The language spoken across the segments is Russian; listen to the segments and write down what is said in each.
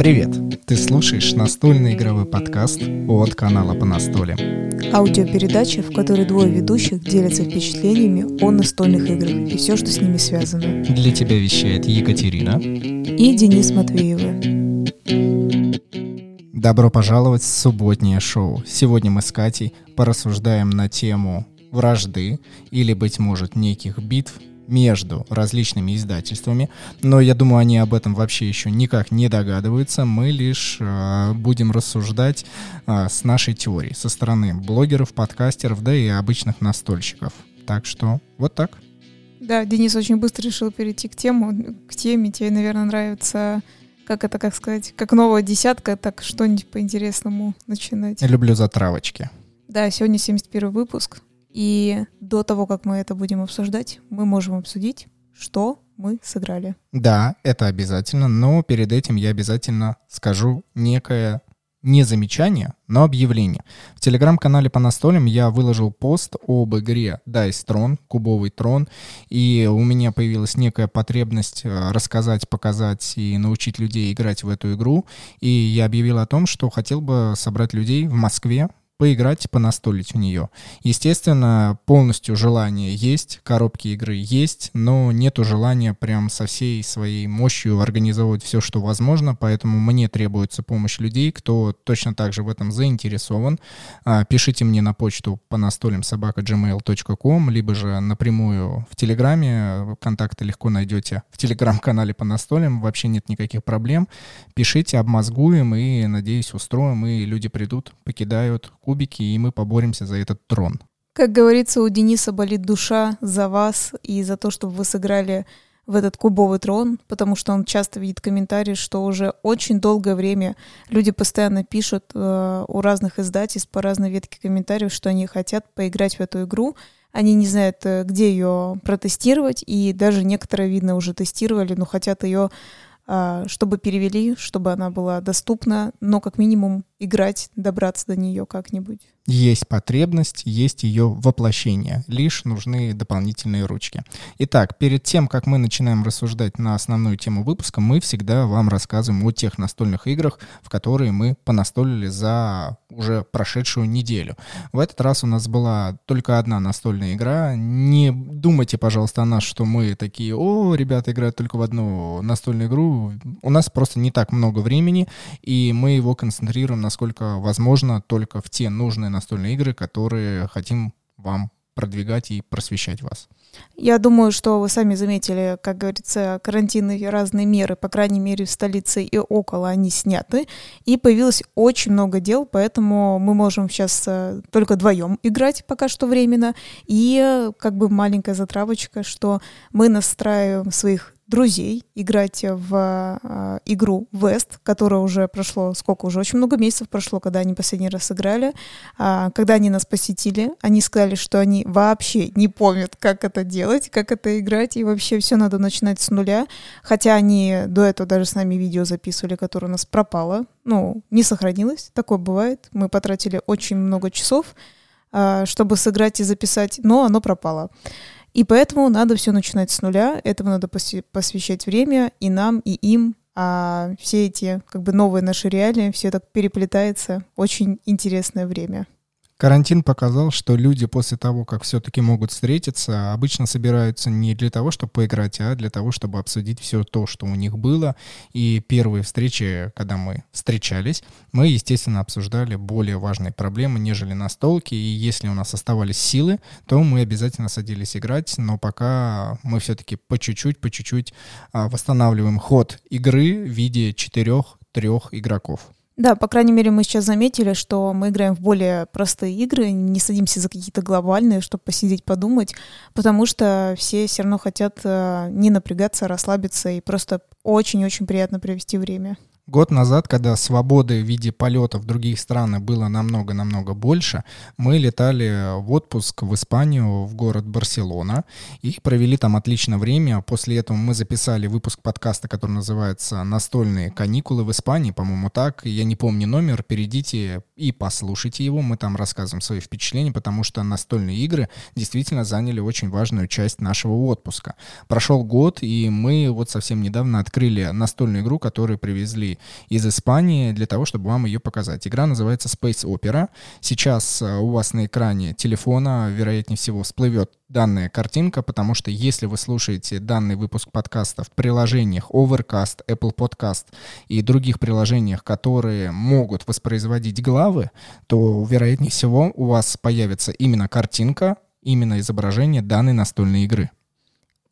Привет! Ты слушаешь настольный игровой подкаст от канала по настолям. Аудиопередача, в которой двое ведущих делятся впечатлениями о настольных играх и все, что с ними связано. Для тебя вещает Екатерина и Денис Матвеевы. Добро пожаловать в субботнее шоу. Сегодня мы с Катей порассуждаем на тему вражды или, быть может, неких битв между различными издательствами, но я думаю, они об этом вообще еще никак не догадываются. Мы лишь э, будем рассуждать э, с нашей теорией, со стороны блогеров, подкастеров, да и обычных настольщиков. Так что вот так. Да, Денис очень быстро решил перейти к тему, к теме. Тебе, наверное, нравится, как это, как сказать, как новая десятка, так что-нибудь по-интересному начинать. Я люблю затравочки. Да, сегодня 71 выпуск. И до того, как мы это будем обсуждать, мы можем обсудить, что мы сыграли. Да, это обязательно, но перед этим я обязательно скажу некое не замечание, но объявление. В телеграм-канале по настолям я выложил пост об игре Dice Tron, кубовый трон, и у меня появилась некая потребность э, рассказать, показать и научить людей играть в эту игру. И я объявил о том, что хотел бы собрать людей в Москве поиграть, понастолить в нее. Естественно, полностью желание есть, коробки игры есть, но нету желания прям со всей своей мощью организовывать все, что возможно, поэтому мне требуется помощь людей, кто точно так же в этом заинтересован. А, пишите мне на почту по настолям собака gmail.com, либо же напрямую в Телеграме, контакты легко найдете в Телеграм-канале по настолям, вообще нет никаких проблем. Пишите, обмозгуем и, надеюсь, устроим, и люди придут, покидают кубики, и мы поборемся за этот трон. Как говорится, у Дениса болит душа за вас и за то, чтобы вы сыграли в этот кубовый трон, потому что он часто видит комментарии, что уже очень долгое время люди постоянно пишут э, у разных издательств по разной ветке комментариев, что они хотят поиграть в эту игру. Они не знают, э, где ее протестировать, и даже некоторые, видно, уже тестировали, но хотят ее а, чтобы перевели, чтобы она была доступна, но как минимум играть, добраться до нее как-нибудь. Есть потребность, есть ее воплощение, лишь нужны дополнительные ручки. Итак, перед тем, как мы начинаем рассуждать на основную тему выпуска, мы всегда вам рассказываем о тех настольных играх, в которые мы понастолили за уже прошедшую неделю. В этот раз у нас была только одна настольная игра. Не думайте, пожалуйста, о нас, что мы такие, о, ребята играют только в одну настольную игру. У нас просто не так много времени, и мы его концентрируем, насколько возможно, только в те нужные настольные игры, которые хотим вам продвигать и просвещать вас. Я думаю, что вы сами заметили, как говорится, карантинные разные меры, по крайней мере, в столице и около, они сняты. И появилось очень много дел, поэтому мы можем сейчас э, только вдвоем играть пока что временно. И как бы маленькая затравочка, что мы настраиваем своих друзей играть в э, игру West, которая уже прошло, сколько уже, очень много месяцев прошло, когда они последний раз сыграли. А, когда они нас посетили, они сказали, что они вообще не помнят, как это делать, как это играть, и вообще все надо начинать с нуля. Хотя они до этого даже с нами видео записывали, которое у нас пропало, ну, не сохранилось, такое бывает. Мы потратили очень много часов, э, чтобы сыграть и записать, но оно пропало. И поэтому надо все начинать с нуля, этому надо посвящать время и нам, и им, а все эти как бы новые наши реалии, все так переплетается, очень интересное время. Карантин показал, что люди после того, как все-таки могут встретиться, обычно собираются не для того, чтобы поиграть, а для того, чтобы обсудить все то, что у них было. И первые встречи, когда мы встречались, мы, естественно, обсуждали более важные проблемы, нежели настолки. И если у нас оставались силы, то мы обязательно садились играть. Но пока мы все-таки по чуть-чуть, по чуть-чуть а, восстанавливаем ход игры в виде четырех-трех игроков. Да, по крайней мере, мы сейчас заметили, что мы играем в более простые игры, не садимся за какие-то глобальные, чтобы посидеть, подумать, потому что все все равно хотят э, не напрягаться, расслабиться и просто очень-очень приятно провести время. Год назад, когда свободы в виде полета в другие страны было намного-намного больше, мы летали в отпуск в Испанию, в город Барселона, и провели там отличное время. После этого мы записали выпуск подкаста, который называется «Настольные каникулы в Испании», по-моему, так. Я не помню номер, перейдите и послушайте его. Мы там рассказываем свои впечатления, потому что настольные игры действительно заняли очень важную часть нашего отпуска. Прошел год, и мы вот совсем недавно открыли настольную игру, которую привезли из Испании для того, чтобы вам ее показать. Игра называется Space Opera. Сейчас э, у вас на экране телефона, вероятнее всего, всплывет данная картинка, потому что если вы слушаете данный выпуск подкаста в приложениях Overcast, Apple Podcast и других приложениях, которые могут воспроизводить главы, то, вероятнее всего, у вас появится именно картинка, именно изображение данной настольной игры.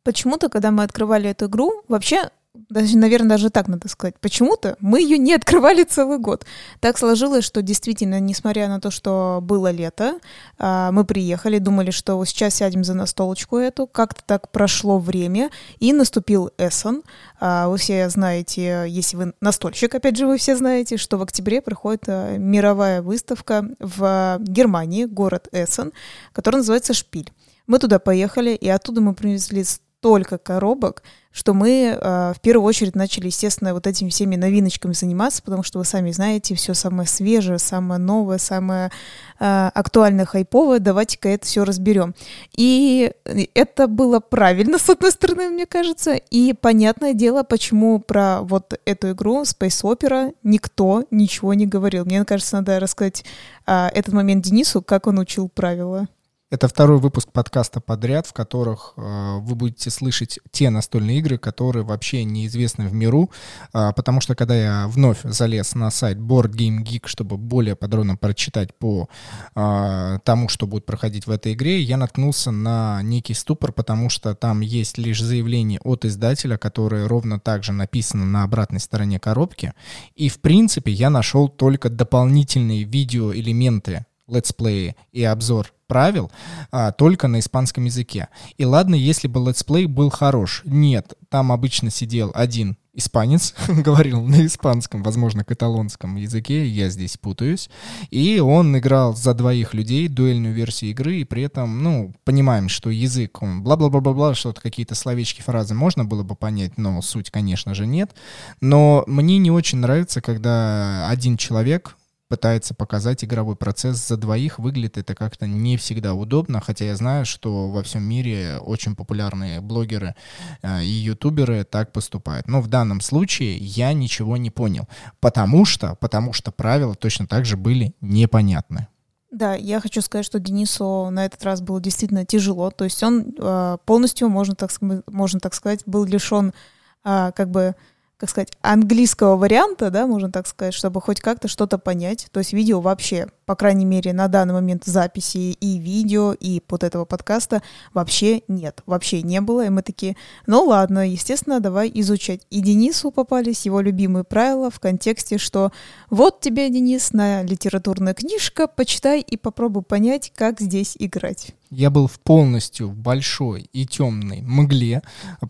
Почему-то, когда мы открывали эту игру, вообще даже, наверное, даже так надо сказать. Почему-то мы ее не открывали целый год. Так сложилось, что действительно, несмотря на то, что было лето, а, мы приехали, думали, что сейчас сядем за настолочку эту. Как-то так прошло время, и наступил Эссон. А, вы все знаете, если вы настольщик, опять же, вы все знаете, что в октябре проходит а, мировая выставка в Германии, город Эссен, которая называется «Шпиль». Мы туда поехали, и оттуда мы привезли столько коробок, что мы э, в первую очередь начали, естественно, вот этими всеми новиночками заниматься, потому что вы сами знаете, все самое свежее, самое новое, самое э, актуальное, хайповое, давайте-ка это все разберем. И это было правильно, с одной стороны, мне кажется, и понятное дело, почему про вот эту игру Space Opera никто ничего не говорил. Мне кажется, надо рассказать э, этот момент Денису, как он учил правила. Это второй выпуск подкаста подряд, в которых э, вы будете слышать те настольные игры, которые вообще неизвестны в миру, э, потому что когда я вновь залез на сайт Board Game Geek, чтобы более подробно прочитать по э, тому, что будет проходить в этой игре, я наткнулся на некий ступор, потому что там есть лишь заявление от издателя, которое ровно так же написано на обратной стороне коробки, и в принципе я нашел только дополнительные видеоэлементы летсплеи и обзор правил а, только на испанском языке. И ладно, если бы летсплей был хорош. Нет, там обычно сидел один испанец, говорил на испанском, возможно, каталонском языке, я здесь путаюсь, и он играл за двоих людей дуэльную версию игры, и при этом, ну, понимаем, что язык, он бла-бла-бла-бла, что-то какие-то словечки, фразы можно было бы понять, но суть, конечно же, нет. Но мне не очень нравится, когда один человек пытается показать игровой процесс за двоих, выглядит это как-то не всегда удобно, хотя я знаю, что во всем мире очень популярные блогеры э, и ютуберы так поступают. Но в данном случае я ничего не понял, потому что, потому что правила точно так же были непонятны. Да, я хочу сказать, что Денису на этот раз было действительно тяжело. То есть он э, полностью, можно так, можно так сказать, был лишен э, как бы как сказать, английского варианта, да, можно так сказать, чтобы хоть как-то что-то понять. То есть видео вообще, по крайней мере, на данный момент записи и видео, и вот этого подкаста вообще нет. Вообще не было. И мы такие, ну ладно, естественно, давай изучать. И Денису попались его любимые правила в контексте, что вот тебе, Денис, на литературная книжка, почитай и попробуй понять, как здесь играть. Я был в полностью в большой и темной мгле,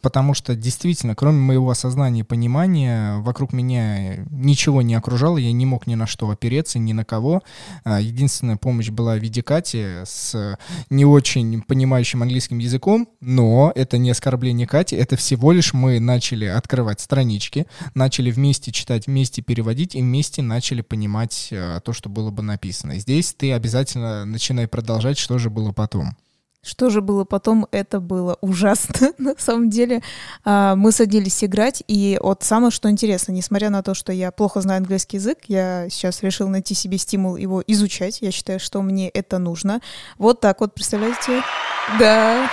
потому что действительно, кроме моего осознания и понимания, вокруг меня ничего не окружало, я не мог ни на что опереться, ни на кого. А, единственная помощь была в виде Кати с не очень понимающим английским языком, но это не оскорбление Кати, это всего лишь мы начали открывать странички, начали вместе читать, вместе переводить и вместе начали понимать а, то, что было бы написано. Здесь ты обязательно начинай продолжать, что же было потом. Что же было потом? Это было ужасно. На самом деле а, мы садились играть, и вот самое что интересно, несмотря на то, что я плохо знаю английский язык, я сейчас решил найти себе стимул его изучать. Я считаю, что мне это нужно. Вот так вот, представляете? Да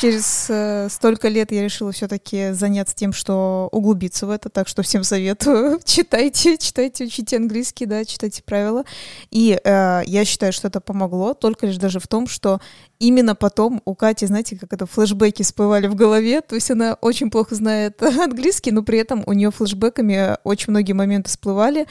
через э, столько лет я решила все-таки заняться тем, что углубиться в это, так что всем советую. читайте, читайте, учите английский, да, читайте правила. И э, я считаю, что это помогло, только лишь даже в том, что именно потом у Кати, знаете, как это флешбеки всплывали в голове, то есть она очень плохо знает английский, но при этом у нее флешбеками очень многие моменты всплывали,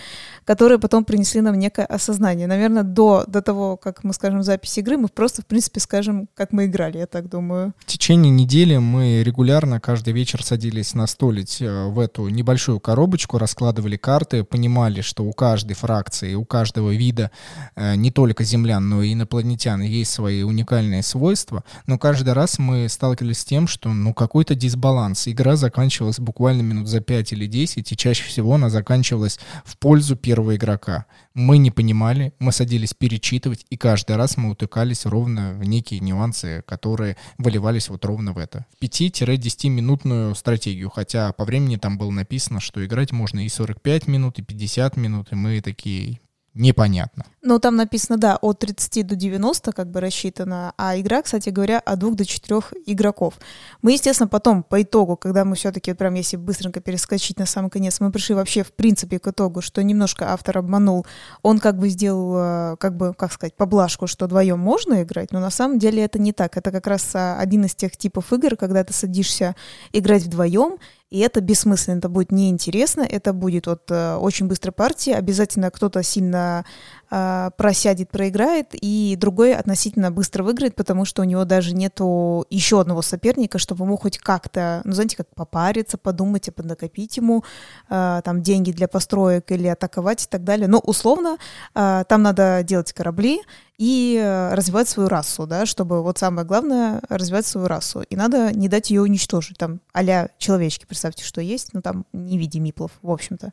которые потом принесли нам некое осознание. Наверное, до, до того, как мы скажем запись игры, мы просто, в принципе, скажем, как мы играли, я так думаю течение недели мы регулярно каждый вечер садились настолить э, в эту небольшую коробочку, раскладывали карты, понимали, что у каждой фракции, у каждого вида э, не только землян, но и инопланетян есть свои уникальные свойства. Но каждый раз мы сталкивались с тем, что ну какой-то дисбаланс. Игра заканчивалась буквально минут за 5 или 10, и чаще всего она заканчивалась в пользу первого игрока мы не понимали, мы садились перечитывать, и каждый раз мы утыкались ровно в некие нюансы, которые выливались вот ровно в это. В 5-10-минутную стратегию, хотя по времени там было написано, что играть можно и 45 минут, и 50 минут, и мы такие, непонятно. Ну, там написано, да, от 30 до 90 как бы рассчитано, а игра, кстати говоря, от 2 до 4 игроков. Мы, естественно, потом, по итогу, когда мы все-таки, прям если быстренько перескочить на самый конец, мы пришли вообще, в принципе, к итогу, что немножко автор обманул. Он как бы сделал, э, как бы, как сказать, поблажку, что вдвоем можно играть, но на самом деле это не так. Это как раз а, один из тех типов игр, когда ты садишься играть вдвоем, и это бессмысленно, это будет неинтересно, это будет вот э, очень быстрая партия, обязательно кто-то сильно э, просядет, проиграет, и другой относительно быстро выиграет, потому что у него даже нету еще одного соперника, чтобы ему хоть как-то, ну, знаете, как попариться, подумать, и поднакопить ему э, там деньги для построек или атаковать и так далее. Но условно э, там надо делать корабли, и э, развивать свою расу, да, чтобы вот самое главное развивать свою расу. И надо не дать ее уничтожить, там, а человечки, представьте, что есть, ну там не в виде миплов, в общем-то.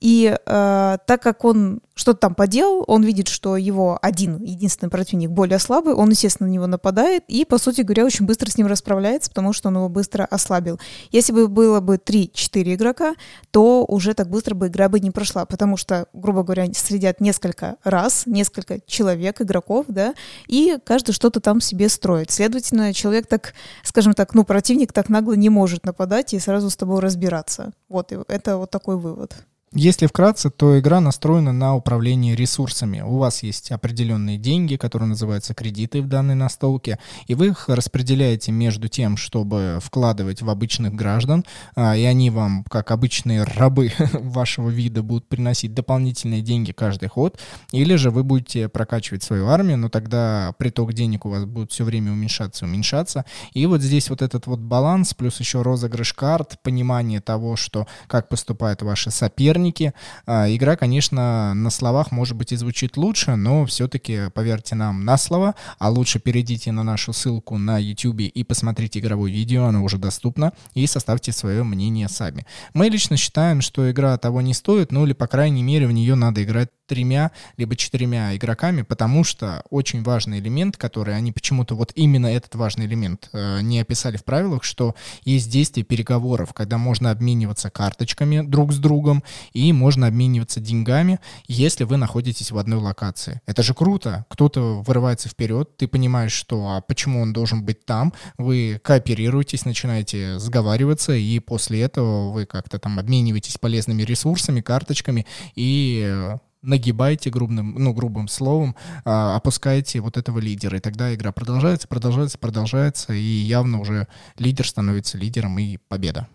И э, так как он что-то там поделал, он видит, что его один, единственный противник более слабый, он, естественно, на него нападает и, по сути говоря, очень быстро с ним расправляется, потому что он его быстро ослабил. Если бы было бы 3-4 игрока, то уже так быстро бы игра бы не прошла, потому что, грубо говоря, следят несколько раз, несколько человек, игроков, да, и каждый что-то там себе строит. Следовательно, человек так, скажем так, ну, противник так нагло не может нападать и сразу с тобой разбираться. Вот, это вот такой вывод. Если вкратце, то игра настроена на управление ресурсами. У вас есть определенные деньги, которые называются кредиты в данной настолке, и вы их распределяете между тем, чтобы вкладывать в обычных граждан, а, и они вам, как обычные рабы вашего вида, будут приносить дополнительные деньги каждый ход, или же вы будете прокачивать свою армию, но тогда приток денег у вас будет все время уменьшаться, уменьшаться. И вот здесь вот этот вот баланс, плюс еще розыгрыш карт, понимание того, что как поступают ваши соперники, соперники. А, игра, конечно, на словах, может быть, и звучит лучше, но все-таки поверьте нам на слово, а лучше перейдите на нашу ссылку на YouTube и посмотрите игровое видео, оно уже доступно, и составьте свое мнение сами. Мы лично считаем, что игра того не стоит, ну или, по крайней мере, в нее надо играть тремя либо четырьмя игроками, потому что очень важный элемент, который они почему-то вот именно этот важный элемент э, не описали в правилах, что есть действие переговоров, когда можно обмениваться карточками друг с другом и можно обмениваться деньгами, если вы находитесь в одной локации. Это же круто. Кто-то вырывается вперед, ты понимаешь, что а почему он должен быть там, вы кооперируетесь, начинаете сговариваться, и после этого вы как-то там обмениваетесь полезными ресурсами, карточками и э, нагибаете грубым, ну, грубым словом, а, опускаете вот этого лидера. И тогда игра продолжается, продолжается, продолжается, и явно уже лидер становится лидером и победа.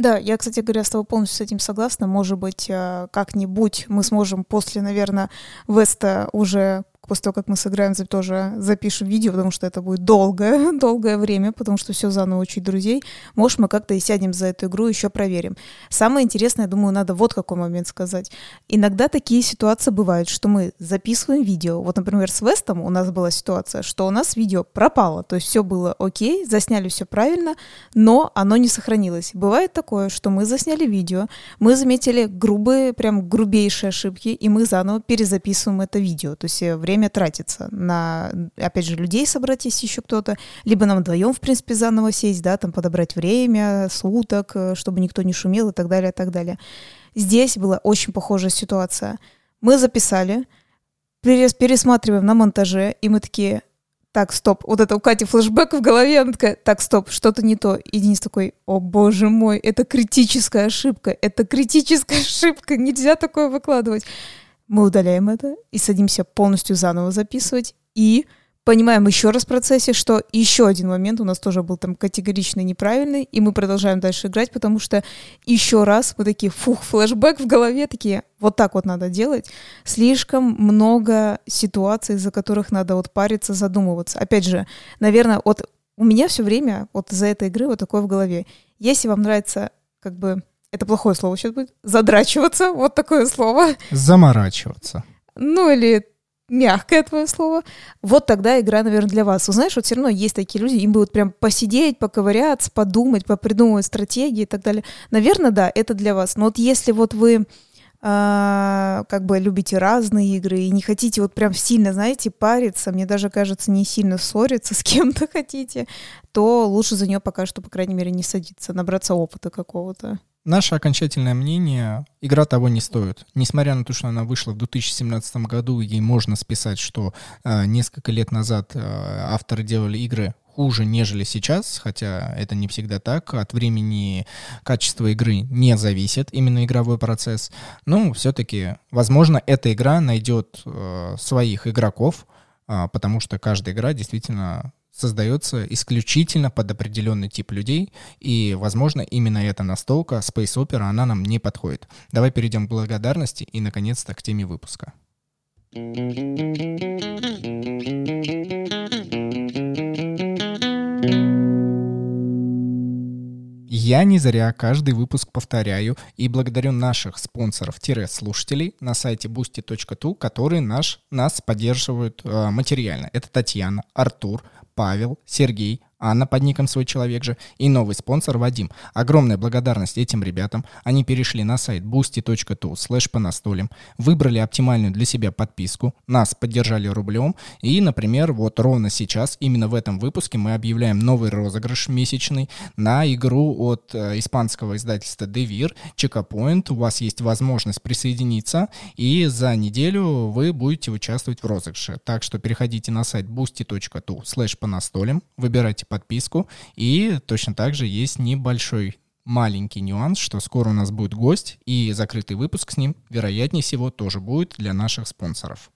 Да, я, кстати говоря, с тобой полностью с этим согласна. Может быть, э, как-нибудь мы сможем после, наверное, Веста уже после того, как мы сыграем, тоже запишем видео, потому что это будет долгое, долгое время, потому что все заново учить друзей. Может, мы как-то и сядем за эту игру, еще проверим. Самое интересное, я думаю, надо вот какой момент сказать. Иногда такие ситуации бывают, что мы записываем видео. Вот, например, с Вестом у нас была ситуация, что у нас видео пропало, то есть все было окей, засняли все правильно, но оно не сохранилось. Бывает такое, что мы засняли видео, мы заметили грубые, прям грубейшие ошибки, и мы заново перезаписываем это видео. То есть время время тратится на, опять же, людей собрать, если еще кто-то, либо нам вдвоем, в принципе, заново сесть, да, там подобрать время, суток, э, чтобы никто не шумел и так далее, и так далее. Здесь была очень похожая ситуация. Мы записали, пересматриваем на монтаже, и мы такие, так, стоп, вот это у Кати флешбэк в голове, она такая, так, стоп, что-то не то. И Денис такой, о боже мой, это критическая ошибка, это критическая ошибка, нельзя такое выкладывать. Мы удаляем это и садимся полностью заново записывать. И понимаем еще раз в процессе, что еще один момент у нас тоже был там категорично неправильный, и мы продолжаем дальше играть, потому что еще раз мы такие, фух, флешбэк в голове, такие, вот так вот надо делать. Слишком много ситуаций, за которых надо вот париться, задумываться. Опять же, наверное, вот у меня все время вот за этой игры вот такое в голове. Если вам нравится как бы это плохое слово сейчас будет, задрачиваться, вот такое слово. Заморачиваться. Ну или мягкое твое слово, вот тогда игра, наверное, для вас. Вы знаешь, вот все равно есть такие люди, им будут прям посидеть, поковыряться, подумать, попридумывать стратегии и так далее. Наверное, да, это для вас. Но вот если вот вы а, как бы любите разные игры и не хотите вот прям сильно, знаете, париться, мне даже кажется, не сильно ссориться с кем-то хотите, то лучше за нее пока что, по крайней мере, не садиться, набраться опыта какого-то. Наше окончательное мнение, игра того не стоит. Несмотря на то, что она вышла в 2017 году, ей можно списать, что э, несколько лет назад э, авторы делали игры хуже, нежели сейчас, хотя это не всегда так. От времени качество игры не зависит, именно игровой процесс. Но все-таки, возможно, эта игра найдет э, своих игроков, э, потому что каждая игра действительно создается исключительно под определенный тип людей, и, возможно, именно эта настолка Space Opera, она нам не подходит. Давай перейдем к благодарности и, наконец-то, к теме выпуска. Я не зря каждый выпуск повторяю и благодарю наших спонсоров-слушателей на сайте boosty.tu, которые наш, нас поддерживают э, материально. Это Татьяна, Артур, Павел, Сергей, Анна под ником «Свой человек» же, и новый спонсор Вадим. Огромная благодарность этим ребятам. Они перешли на сайт boosty.tu слэш по выбрали оптимальную для себя подписку, нас поддержали рублем, и, например, вот ровно сейчас, именно в этом выпуске мы объявляем новый розыгрыш месячный на игру от э, испанского издательства Devir, Чекапоинт. У вас есть возможность присоединиться, и за неделю вы будете участвовать в розыгрыше. Так что переходите на сайт boosty.tu слэш по выбирайте подписку. И точно так же есть небольшой маленький нюанс, что скоро у нас будет гость, и закрытый выпуск с ним, вероятнее всего, тоже будет для наших спонсоров.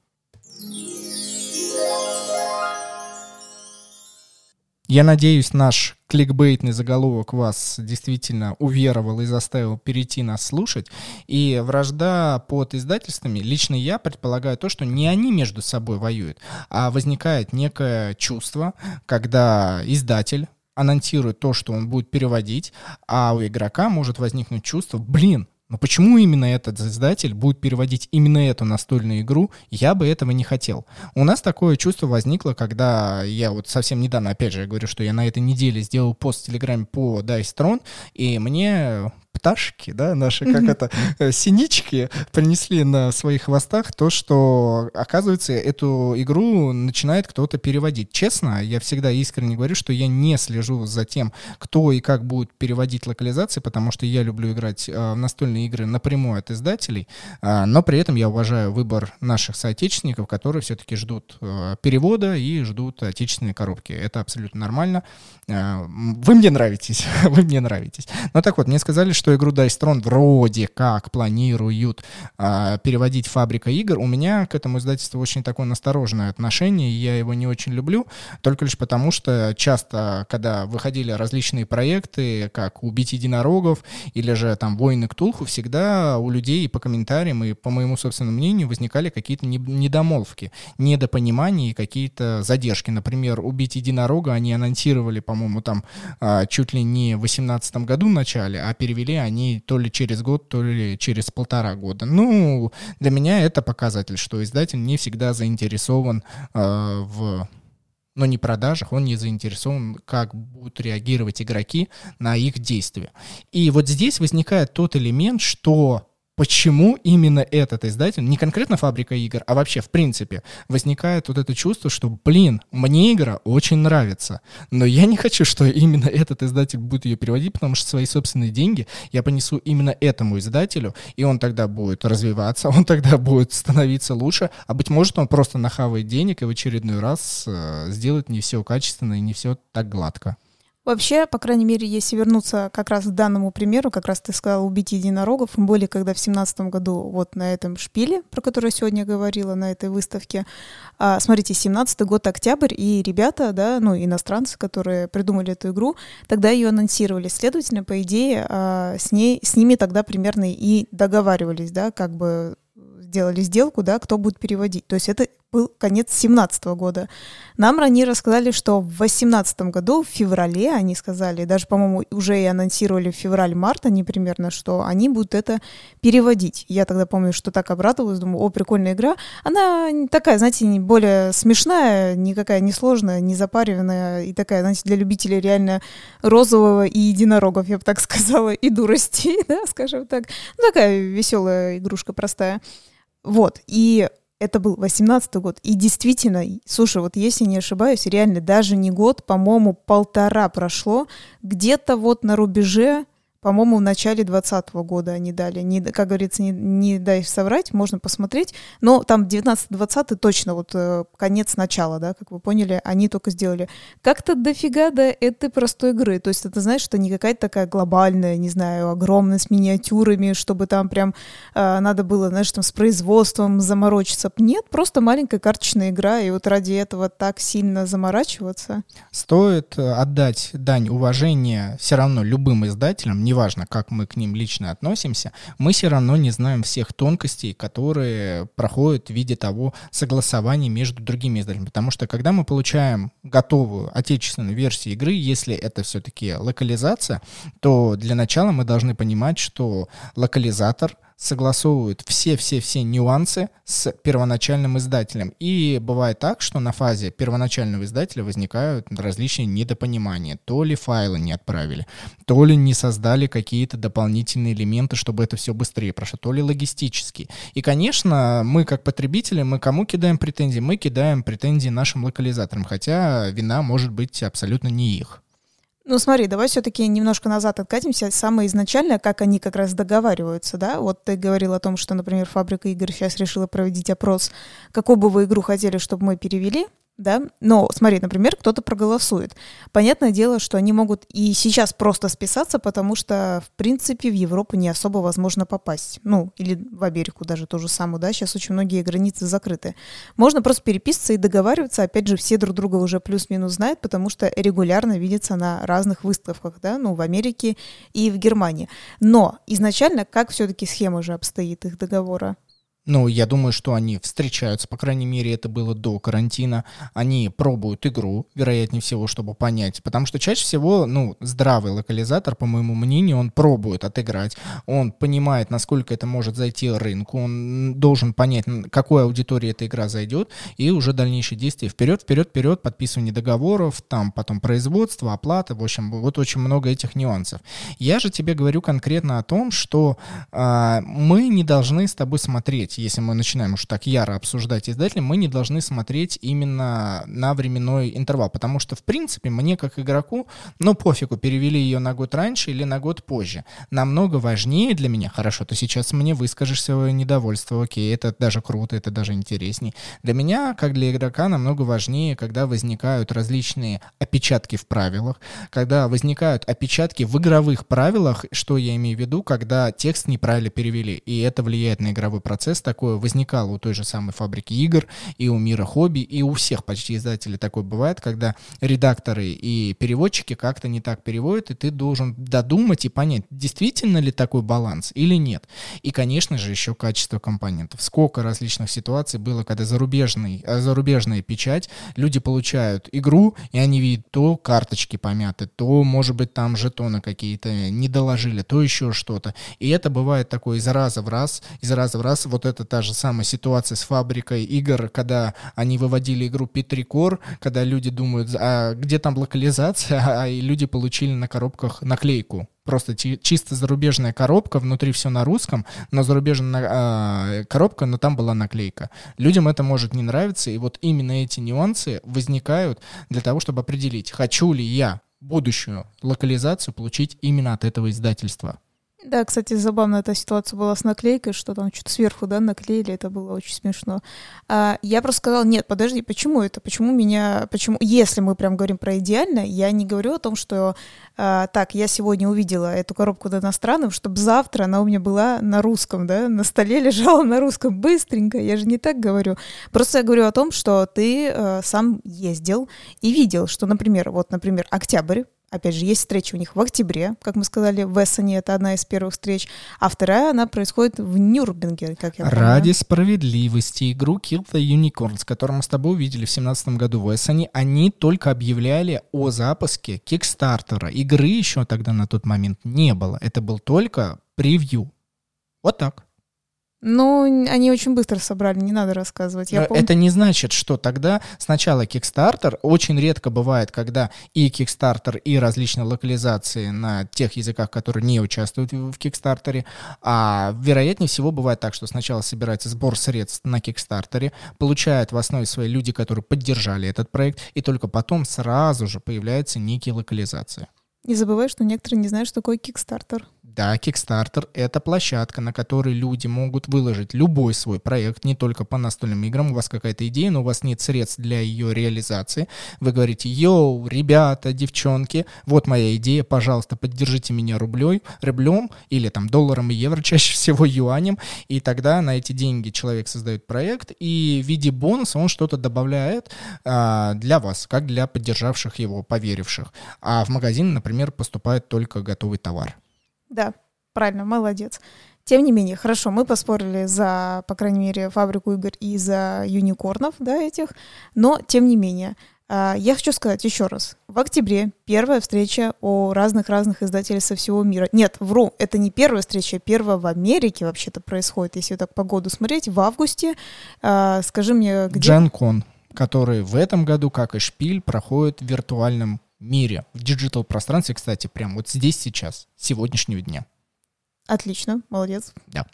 Я надеюсь, наш кликбейтный заголовок вас действительно уверовал и заставил перейти нас слушать. И вражда под издательствами, лично я предполагаю то, что не они между собой воюют, а возникает некое чувство, когда издатель анонсирует то, что он будет переводить, а у игрока может возникнуть чувство, блин, но почему именно этот издатель будет переводить именно эту настольную игру, я бы этого не хотел. У нас такое чувство возникло, когда я вот совсем недавно, опять же, я говорю, что я на этой неделе сделал пост в Телеграме по Dice Throne, и мне пташки, да, наши, как это, э, синички принесли на своих хвостах то, что, оказывается, эту игру начинает кто-то переводить. Честно, я всегда искренне говорю, что я не слежу за тем, кто и как будет переводить локализации, потому что я люблю играть э, в настольные игры напрямую от издателей, э, но при этом я уважаю выбор наших соотечественников, которые все-таки ждут перевода и ждут отечественной коробки. Это абсолютно нормально. Вы мне нравитесь, вы мне нравитесь. Ну так вот, мне сказали, что что игру Dice Throne вроде как планируют а, переводить фабрика игр, у меня к этому издательству очень такое настороженное отношение, и я его не очень люблю, только лишь потому, что часто, когда выходили различные проекты, как «Убить единорогов» или же там «Войны Ктулху», всегда у людей по комментариям и по моему собственному мнению возникали какие-то недомолвки, недопонимания и какие-то задержки. Например, «Убить единорога» они анонсировали, по-моему, там а, чуть ли не в 2018 году в начале, а перевели они то ли через год, то ли через полтора года. Ну, для меня это показатель, что издатель не всегда заинтересован э, в но не продажах, он не заинтересован, как будут реагировать игроки на их действия. И вот здесь возникает тот элемент, что почему именно этот издатель, не конкретно фабрика игр, а вообще в принципе, возникает вот это чувство, что, блин, мне игра очень нравится, но я не хочу, что именно этот издатель будет ее переводить, потому что свои собственные деньги я понесу именно этому издателю, и он тогда будет развиваться, он тогда будет становиться лучше, а быть может он просто нахавает денег и в очередной раз э, сделает не все качественно и не все так гладко. Вообще, по крайней мере, если вернуться как раз к данному примеру, как раз ты сказал убить единорогов, тем более, когда в семнадцатом году вот на этом шпиле, про который я сегодня говорила, на этой выставке, а, смотрите, семнадцатый год, октябрь, и ребята, да, ну, иностранцы, которые придумали эту игру, тогда ее анонсировали. Следовательно, по идее, а, с, ней, с ними тогда примерно и договаривались, да, как бы делали сделку, да, кто будет переводить. То есть это был конец 17 года. Нам ранее рассказали, что в 18 году, в феврале, они сказали, даже, по-моему, уже и анонсировали в февраль-март они примерно, что они будут это переводить. Я тогда помню, что так обрадовалась, думаю, о, прикольная игра. Она такая, знаете, более смешная, никакая не сложная, не запариванная, и такая, знаете, для любителей реально розового и единорогов, я бы так сказала, и дурости, да, скажем так. Ну, такая веселая игрушка простая. Вот, и это был 18 год. И действительно, слушай, вот если не ошибаюсь, реально даже не год, по-моему, полтора прошло, где-то вот на рубеже по-моему, в начале 2020 года они дали. Не, как говорится, не, не дай соврать, можно посмотреть. Но там 19-20 точно вот э, конец начала, да, как вы поняли, они только сделали. Как-то дофига до этой простой игры. То есть это, знаешь, что не какая-то такая глобальная, не знаю, огромная с миниатюрами, чтобы там прям э, надо было, знаешь, там с производством заморочиться. Нет, просто маленькая карточная игра, и вот ради этого так сильно заморачиваться. Стоит э, отдать дань уважения все равно любым издателям, не неважно, как мы к ним лично относимся, мы все равно не знаем всех тонкостей, которые проходят в виде того согласования между другими издателями. Потому что когда мы получаем готовую отечественную версию игры, если это все-таки локализация, то для начала мы должны понимать, что локализатор согласовывают все-все-все нюансы с первоначальным издателем. И бывает так, что на фазе первоначального издателя возникают различные недопонимания. То ли файлы не отправили, то ли не создали какие-то дополнительные элементы, чтобы это все быстрее прошло, то ли логистические. И, конечно, мы как потребители, мы кому кидаем претензии? Мы кидаем претензии нашим локализаторам, хотя вина может быть абсолютно не их. Ну смотри, давай все-таки немножко назад откатимся. Самое изначальное, как они как раз договариваются, да? Вот ты говорил о том, что, например, фабрика игр сейчас решила проводить опрос, какую бы вы игру хотели, чтобы мы перевели да, но смотри, например, кто-то проголосует. Понятное дело, что они могут и сейчас просто списаться, потому что, в принципе, в Европу не особо возможно попасть. Ну, или в Америку даже то же самое, да, сейчас очень многие границы закрыты. Можно просто переписываться и договариваться, опять же, все друг друга уже плюс-минус знают, потому что регулярно видятся на разных выставках, да, ну, в Америке и в Германии. Но изначально как все-таки схема же обстоит их договора? Ну, я думаю, что они встречаются, по крайней мере, это было до карантина. Они пробуют игру, вероятнее всего, чтобы понять. Потому что чаще всего, ну, здравый локализатор, по моему мнению, он пробует отыграть. Он понимает, насколько это может зайти рынку. Он должен понять, какой аудитории эта игра зайдет. И уже дальнейшие действия. Вперед, вперед, вперед, подписывание договоров, там потом производство, оплата. В общем, вот очень много этих нюансов. Я же тебе говорю конкретно о том, что э, мы не должны с тобой смотреть смотреть, если мы начинаем уж так яро обсуждать издателя, мы не должны смотреть именно на временной интервал, потому что, в принципе, мне как игроку, ну, пофигу, перевели ее на год раньше или на год позже. Намного важнее для меня, хорошо, ты сейчас мне выскажешь свое недовольство, окей, это даже круто, это даже интересней. Для меня, как для игрока, намного важнее, когда возникают различные опечатки в правилах, когда возникают опечатки в игровых правилах, что я имею в виду, когда текст неправильно перевели, и это влияет на игровой процесс, такое возникало у той же самой фабрики игр, и у мира хобби, и у всех почти издателей такое бывает, когда редакторы и переводчики как-то не так переводят, и ты должен додумать и понять, действительно ли такой баланс или нет. И, конечно же, еще качество компонентов. Сколько различных ситуаций было, когда зарубежный, э, зарубежная печать, люди получают игру, и они видят то карточки помяты, то, может быть, там жетоны какие-то не доложили, то еще что-то. И это бывает такое из раза в раз, из раза в раз вот это это та же самая ситуация с фабрикой игр, когда они выводили игру Петрикор, когда люди думают, а где там локализация, а и люди получили на коробках наклейку. Просто чисто зарубежная коробка, внутри все на русском, но зарубежная а, коробка, но там была наклейка. Людям это может не нравиться, и вот именно эти нюансы возникают для того, чтобы определить, хочу ли я будущую локализацию получить именно от этого издательства. Да, кстати, забавно эта ситуация была с наклейкой, что там что-то сверху, да, наклеили, это было очень смешно. А, я просто сказала, нет, подожди, почему это? Почему меня, почему, если мы прям говорим про идеально, я не говорю о том, что а, так, я сегодня увидела эту коробку на иностранном, чтобы завтра она у меня была на русском, да, на столе лежала на русском быстренько, я же не так говорю. Просто я говорю о том, что ты а, сам ездил и видел, что, например, вот, например, октябрь, Опять же, есть встреча у них в октябре, как мы сказали, в Эссене это одна из первых встреч, а вторая, она происходит в Нюрнберге, как я понимаю. Ради справедливости игру Kill the Unicorns, которую мы с тобой увидели в 2017 году в Эссене, они только объявляли о запуске Кикстартера. Игры еще тогда на тот момент не было. Это был только превью. Вот так. Ну, они очень быстро собрали, не надо рассказывать. Я помню... Это не значит, что тогда сначала Kickstarter, очень редко бывает, когда и Kickstarter, и различные локализации на тех языках, которые не участвуют в Kickstarter, а вероятнее всего бывает так, что сначала собирается сбор средств на Kickstarter, получают в основе своей люди, которые поддержали этот проект, и только потом сразу же появляются некие локализации. Не забывай, что некоторые не знают, что такое Kickstarter. Да, Kickstarter — это площадка, на которой люди могут выложить любой свой проект, не только по настольным играм. У вас какая-то идея, но у вас нет средств для ее реализации. Вы говорите, йоу, ребята, девчонки, вот моя идея, пожалуйста, поддержите меня рублей, рублем или там долларом и евро, чаще всего юанем, и тогда на эти деньги человек создает проект, и в виде бонуса он что-то добавляет а, для вас, как для поддержавших его, поверивших. А в магазин, например, поступает только готовый товар. Да, правильно, молодец. Тем не менее, хорошо, мы поспорили за, по крайней мере, фабрику игр и за юникорнов, да, этих, но тем не менее, а, я хочу сказать еще раз. В октябре первая встреча о разных-разных издателях со всего мира. Нет, вру, это не первая встреча, первая в Америке вообще-то происходит, если так по году смотреть. В августе, а, скажи мне, где... Дженкон, который в этом году, как и Шпиль, проходит в виртуальном мире, в диджитал-пространстве, кстати, прям вот здесь сейчас, сегодняшнего дня. Отлично, молодец. Да.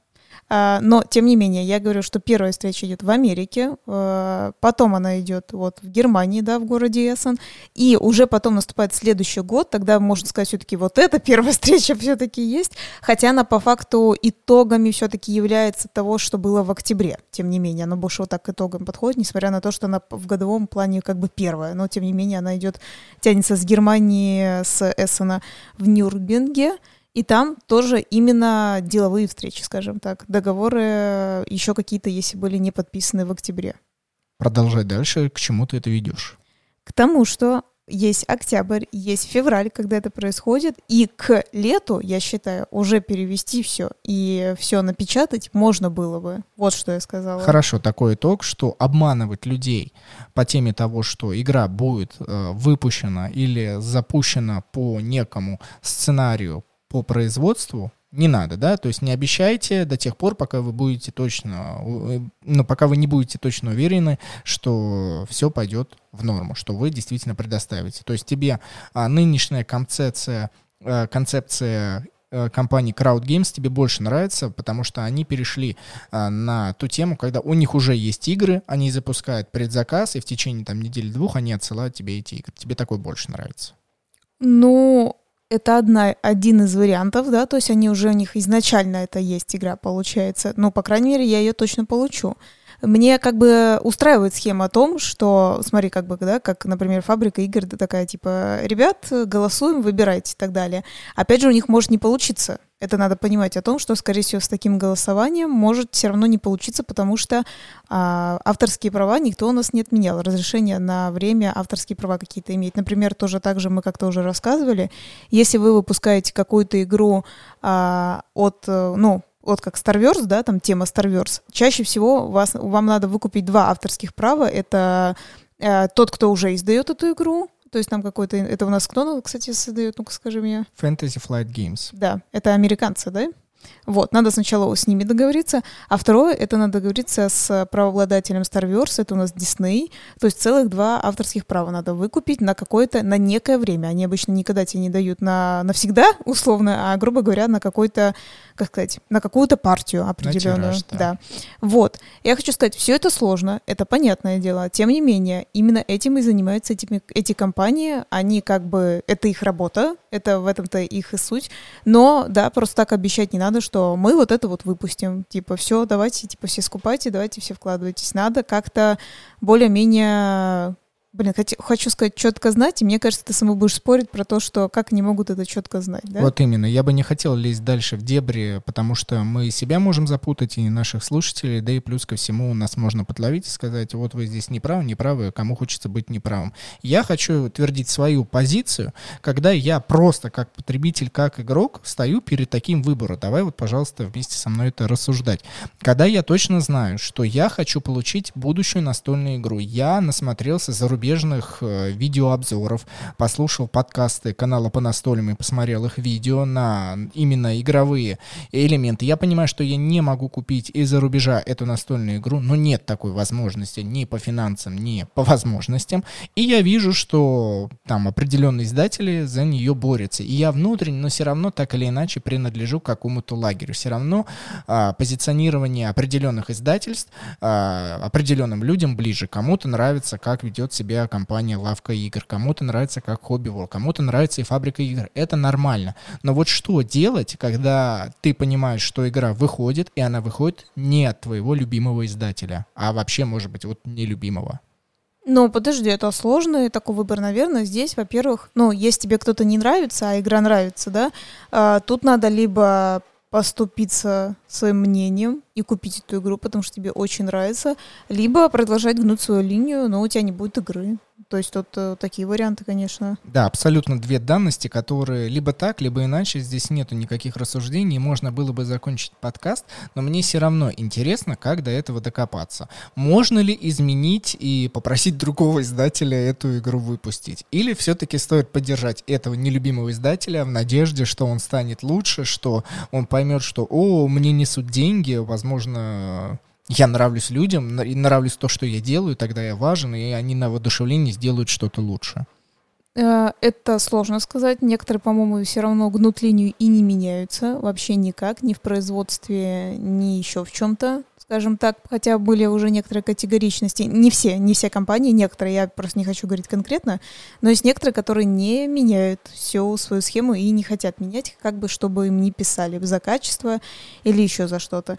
А, но, тем не менее, я говорю, что первая встреча идет в Америке, а, потом она идет вот в Германии, да, в городе Эссен, и уже потом наступает следующий год, тогда можно сказать, все-таки вот эта первая встреча все-таки есть, хотя она по факту итогами все-таки является того, что было в октябре, тем не менее, она больше вот так к итогам подходит, несмотря на то, что она в годовом плане как бы первая, но тем не менее она идет, тянется с Германии, с Эссена в Нюрнберге, и там тоже именно деловые встречи, скажем так. Договоры э, еще какие-то, если были не подписаны в октябре. Продолжай дальше. К чему ты это ведешь? К тому, что есть октябрь, есть февраль, когда это происходит, и к лету, я считаю, уже перевести все и все напечатать можно было бы. Вот что я сказала. Хорошо, такой итог, что обманывать людей по теме того, что игра будет э, выпущена или запущена по некому сценарию, по производству не надо, да, то есть не обещайте до тех пор, пока вы будете точно, э, ну, пока вы не будете точно уверены, что все пойдет в норму, что вы действительно предоставите. То есть тебе а, нынешняя концепция, а, концепция а, компании Crowd Games тебе больше нравится, потому что они перешли а, на ту тему, когда у них уже есть игры, они запускают предзаказ, и в течение там недели-двух они отсылают тебе эти игры. Тебе такой больше нравится? Ну, это одна, один из вариантов, да, то есть они уже у них изначально это есть игра, получается. Ну, по крайней мере, я ее точно получу. Мне как бы устраивает схема о том, что, смотри, как бы, да, как, например, фабрика игр такая, типа, ребят, голосуем, выбирайте и так далее. Опять же, у них может не получиться. Это надо понимать о том, что, скорее всего, с таким голосованием может все равно не получиться, потому что а, авторские права никто у нас не отменял. Разрешение на время авторские права какие-то иметь. Например, тоже так же мы как-то уже рассказывали. Если вы выпускаете какую-то игру а, от, ну, вот как Starverse, да, там тема Starverse, чаще всего вас, вам надо выкупить два авторских права. Это э, тот, кто уже издает эту игру, то есть там какой-то... Это у нас кто, кстати, создает? Ну-ка скажи мне. Fantasy Flight Games. Да, это американцы, да? Вот, надо сначала с ними договориться, а второе, это надо договориться с правообладателем Starverse, это у нас Disney, то есть целых два авторских права надо выкупить на какое-то, на некое время. Они обычно никогда тебе не дают на навсегда, условно, а, грубо говоря, на какой-то, как сказать, на какую-то партию определенную. Тираж, да. да. Вот. Я хочу сказать, все это сложно, это понятное дело. Тем не менее, именно этим и занимаются этими, эти компании. Они как бы, это их работа, это в этом-то их и суть. Но, да, просто так обещать не надо, что что мы вот это вот выпустим. Типа, все, давайте, типа, все скупайте, давайте все вкладывайтесь. Надо как-то более-менее Блин, хочу, сказать четко знать, и мне кажется, ты сама будешь спорить про то, что как они могут это четко знать, да? Вот именно. Я бы не хотел лезть дальше в дебри, потому что мы себя можем запутать, и наших слушателей, да и плюс ко всему нас можно подловить и сказать, вот вы здесь неправы, неправы, кому хочется быть неправым. Я хочу утвердить свою позицию, когда я просто как потребитель, как игрок стою перед таким выбором. Давай вот, пожалуйста, вместе со мной это рассуждать. Когда я точно знаю, что я хочу получить будущую настольную игру, я насмотрелся за зарубежных э, видеообзоров, послушал подкасты канала по настольным и посмотрел их видео на именно игровые элементы. Я понимаю, что я не могу купить из-за рубежа эту настольную игру, но нет такой возможности ни по финансам, ни по возможностям. И я вижу, что там определенные издатели за нее борются. И я внутренне, но все равно так или иначе принадлежу какому-то лагерю. Все равно а, позиционирование определенных издательств а, определенным людям ближе. Кому-то нравится, как ведет себя себя компания Лавка игр, кому-то нравится как хобби кому-то нравится и фабрика игр. Это нормально. Но вот что делать, когда ты понимаешь, что игра выходит, и она выходит не от твоего любимого издателя, а вообще, может быть, вот нелюбимого? Ну, подожди, это сложный такой выбор, наверное. Здесь, во-первых, ну, если тебе кто-то не нравится, а игра нравится, да, а, тут надо либо поступиться своим мнением и купить эту игру, потому что тебе очень нравится, либо продолжать гнуть свою линию, но у тебя не будет игры. То есть тут э, такие варианты, конечно. Да, абсолютно две данности, которые либо так, либо иначе. Здесь нету никаких рассуждений. Можно было бы закончить подкаст, но мне все равно интересно, как до этого докопаться. Можно ли изменить и попросить другого издателя эту игру выпустить? Или все-таки стоит поддержать этого нелюбимого издателя в надежде, что он станет лучше, что он поймет, что, о, мне несут деньги, возможно, я нравлюсь людям, и нравлюсь то, что я делаю, тогда я важен, и они на воодушевлении сделают что-то лучше. Э, это сложно сказать. Некоторые, по-моему, все равно гнут линию и не меняются вообще никак, ни в производстве, ни еще в чем-то, скажем так. Хотя были уже некоторые категоричности. Не все, не все компании, некоторые, я просто не хочу говорить конкретно, но есть некоторые, которые не меняют всю свою схему и не хотят менять, как бы чтобы им не писали за качество или еще за что-то.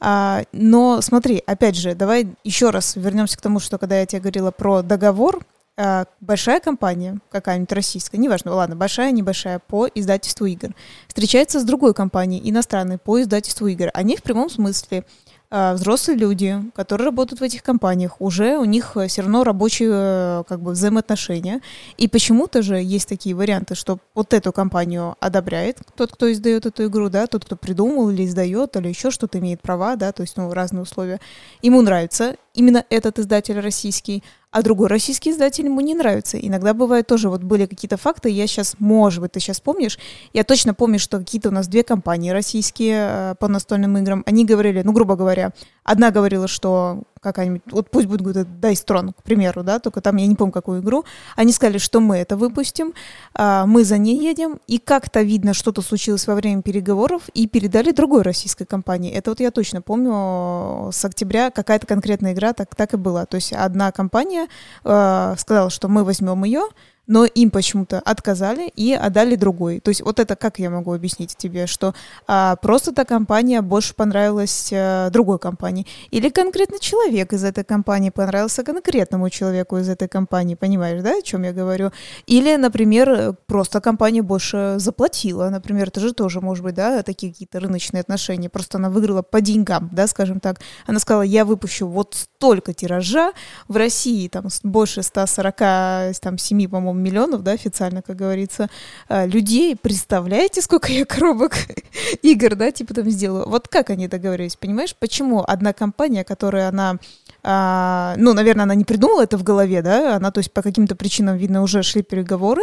А, но смотри, опять же, давай еще раз вернемся к тому, что когда я тебе говорила про договор, а, большая компания, какая-нибудь российская, неважно, ладно, большая, небольшая, по издательству игр, встречается с другой компанией, иностранной, по издательству игр. Они в прямом смысле взрослые люди, которые работают в этих компаниях, уже у них э, все равно рабочие э, как бы взаимоотношения. И почему-то же есть такие варианты, что вот эту компанию одобряет тот, кто издает эту игру, да, тот, кто придумал или издает, или еще что-то имеет права, да, то есть, ну, разные условия. Ему нравится именно этот издатель российский, а другой российский издатель ему не нравится. Иногда бывает тоже, вот были какие-то факты, я сейчас, может быть, ты сейчас помнишь, я точно помню, что какие-то у нас две компании российские э, по настольным играм, они говорили, ну, грубо говоря, одна говорила, что какая-нибудь, вот пусть будет какой-то Dice Tron, к примеру, да, только там я не помню, какую игру, они сказали, что мы это выпустим, а, мы за ней едем, и как-то видно, что-то случилось во время переговоров, и передали другой российской компании. Это вот я точно помню, с октября какая-то конкретная игра так, так и была. То есть одна компания э, сказала, что мы возьмем ее, но им почему-то отказали и отдали другой. То есть вот это как я могу объяснить тебе, что а, просто та компания больше понравилась а, другой компании, или конкретно человек из этой компании понравился конкретному человеку из этой компании, понимаешь, да, о чем я говорю? Или, например, просто компания больше заплатила, например, это же тоже может быть, да, такие какие-то рыночные отношения, просто она выиграла по деньгам, да, скажем так. Она сказала, я выпущу вот столько тиража, в России там больше 147, по-моему, миллионов, да, официально, как говорится, а, людей. Представляете, сколько я коробок игр, да, типа там сделаю? Вот как они договорились, понимаешь? Почему одна компания, которая она а, ну, наверное, она не придумала это в голове, да, она, то есть, по каким-то причинам, видно, уже шли переговоры,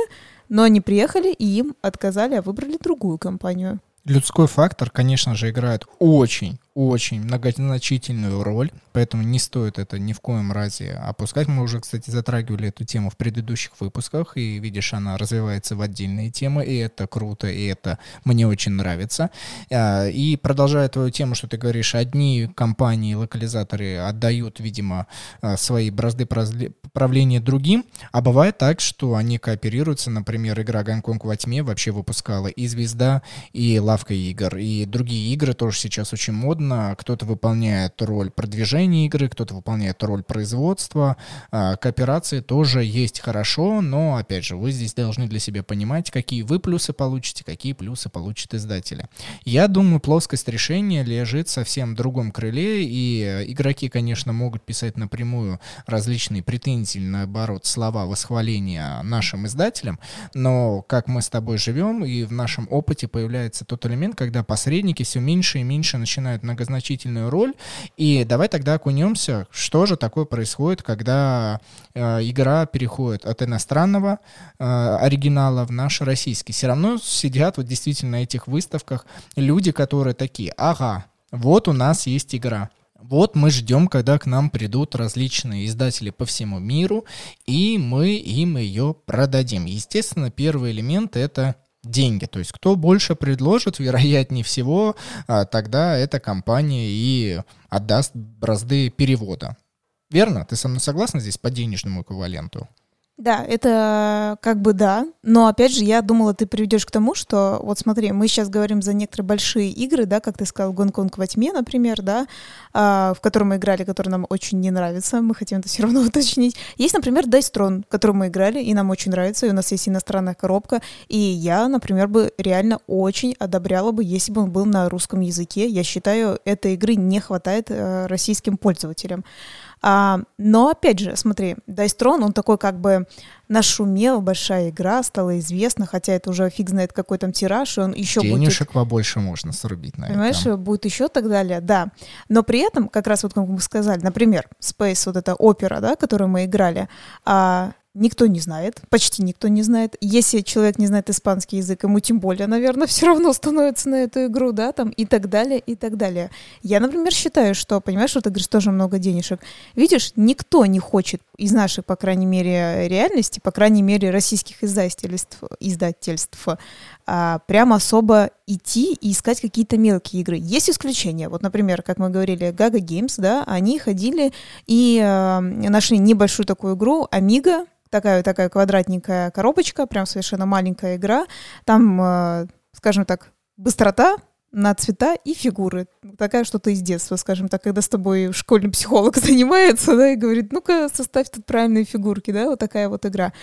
но они приехали и им отказали, а выбрали другую компанию. Людской фактор, конечно же, играет очень очень многозначительную роль, поэтому не стоит это ни в коем разе опускать. Мы уже, кстати, затрагивали эту тему в предыдущих выпусках, и видишь, она развивается в отдельные темы, и это круто, и это мне очень нравится. А, и продолжая твою тему, что ты говоришь, одни компании, локализаторы отдают, видимо, а, свои бразды правления другим, а бывает так, что они кооперируются, например, игра «Гонконг во тьме» вообще выпускала и «Звезда», и «Лавка игр», и другие игры тоже сейчас очень модные, угодно. Кто-то выполняет роль продвижения игры, кто-то выполняет роль производства. А, кооперации тоже есть хорошо, но, опять же, вы здесь должны для себя понимать, какие вы плюсы получите, какие плюсы получат издатели. Я думаю, плоскость решения лежит совсем в другом крыле, и игроки, конечно, могут писать напрямую различные претензии, наоборот, слова восхваления нашим издателям, но как мы с тобой живем, и в нашем опыте появляется тот элемент, когда посредники все меньше и меньше начинают многозначительную роль, и давай тогда окунемся, что же такое происходит, когда э, игра переходит от иностранного э, оригинала в наш российский. Все равно сидят вот действительно на этих выставках люди, которые такие, ага, вот у нас есть игра. Вот мы ждем, когда к нам придут различные издатели по всему миру, и мы им ее продадим. Естественно, первый элемент — это деньги. То есть кто больше предложит, вероятнее всего, а, тогда эта компания и отдаст бразды перевода. Верно? Ты со мной согласна здесь по денежному эквиваленту? Да, это как бы да, но опять же я думала, ты приведешь к тому, что вот смотри, мы сейчас говорим за некоторые большие игры, да, как ты сказал, Гонконг во тьме, например, да, а, в котором мы играли, который нам очень не нравится, мы хотим это все равно уточнить. Есть, например, Dice Throne, который мы играли, и нам очень нравится, и у нас есть иностранная коробка, и я, например, бы реально очень одобряла бы, если бы он был на русском языке. Я считаю, этой игры не хватает э, российским пользователям. А, но опять же, смотри, Dice Throne, он такой как бы нашумел, большая игра, стала известна, хотя это уже фиг знает какой там тираж, и он еще Денежек будет... побольше можно срубить на Понимаешь, этом. будет еще так далее, да. Но при этом, как раз вот как мы сказали, например, Space, вот эта опера, да, которую мы играли, а, никто не знает, почти никто не знает. Если человек не знает испанский язык, ему тем более, наверное, все равно становится на эту игру, да, там и так далее, и так далее. Я, например, считаю, что, понимаешь, что ты говоришь, тоже много денежек. Видишь, никто не хочет из нашей, по крайней мере, реальности, по крайней мере, российских издательств, издательств а, прям особо идти и искать какие-то мелкие игры. Есть исключения. Вот, например, как мы говорили, Gaga Games, да, они ходили и э, нашли небольшую такую игру Amiga, такая такая квадратненькая коробочка, прям совершенно маленькая игра. Там, э, скажем так, быстрота на цвета и фигуры. Такая что-то из детства, скажем так, когда с тобой школьный психолог занимается, да, и говорит, ну-ка, составь тут правильные фигурки, да, вот такая вот игра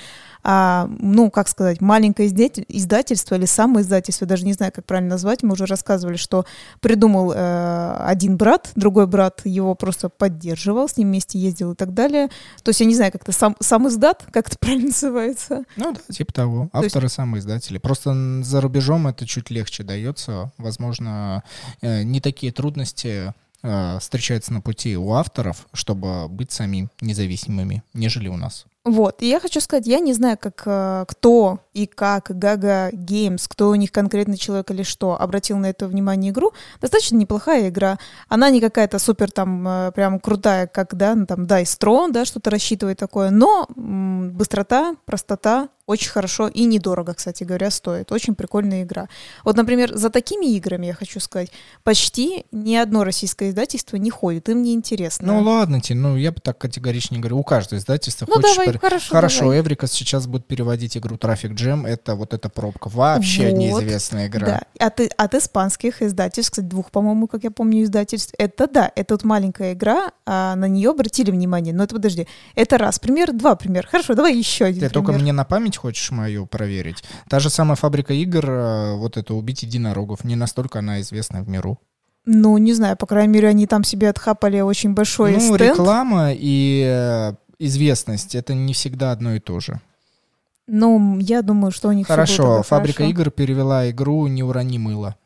а, ну, как сказать, маленькое издательство или самое издательство, даже не знаю, как правильно назвать, мы уже рассказывали, что придумал э, один брат, другой брат его просто поддерживал, с ним вместе ездил и так далее. То есть я не знаю, как это сам, сам издат, как это правильно называется? Ну да, типа того. Авторы есть... самые издатели. Просто за рубежом это чуть легче дается. Возможно, э, не такие трудности э, встречаются на пути у авторов, чтобы быть самим независимыми, нежели у нас. Вот, и я хочу сказать, я не знаю, как э, кто и как Gaga Games, кто у них конкретный человек или что, обратил на это внимание игру. Достаточно неплохая игра. Она не какая-то супер там э, прям крутая, как, да, ну, там Dice Throne, да, что-то рассчитывает такое, но м, быстрота, простота, очень хорошо и недорого, кстати говоря, стоит. Очень прикольная игра. Вот, например, за такими играми, я хочу сказать, почти ни одно российское издательство не ходит, им не интересно. Ну ладно, Тин, ну я бы так категорично не говорю, у каждого издательства ну, хочешь... Давай, хорошо, хорошо давай. Эврика сейчас будет переводить игру Traffic Jam, это вот эта пробка, вообще вот, неизвестная игра. Да. От, от испанских издательств, кстати, двух, по-моему, как я помню, издательств, это да, это вот маленькая игра, а на нее обратили внимание, но это подожди, это раз пример, два пример, хорошо, давай еще один Ты пример. только мне на память хочешь мою проверить. Та же самая фабрика игр, э, вот это «Убить единорогов», не настолько она известна в миру. Ну, не знаю, по крайней мере, они там себе отхапали очень большой ну, стенд. реклама и э, известность — это не всегда одно и то же. Ну, я думаю, что у них Хорошо, фабрика хорошо. игр перевела игру «Не урони мыло».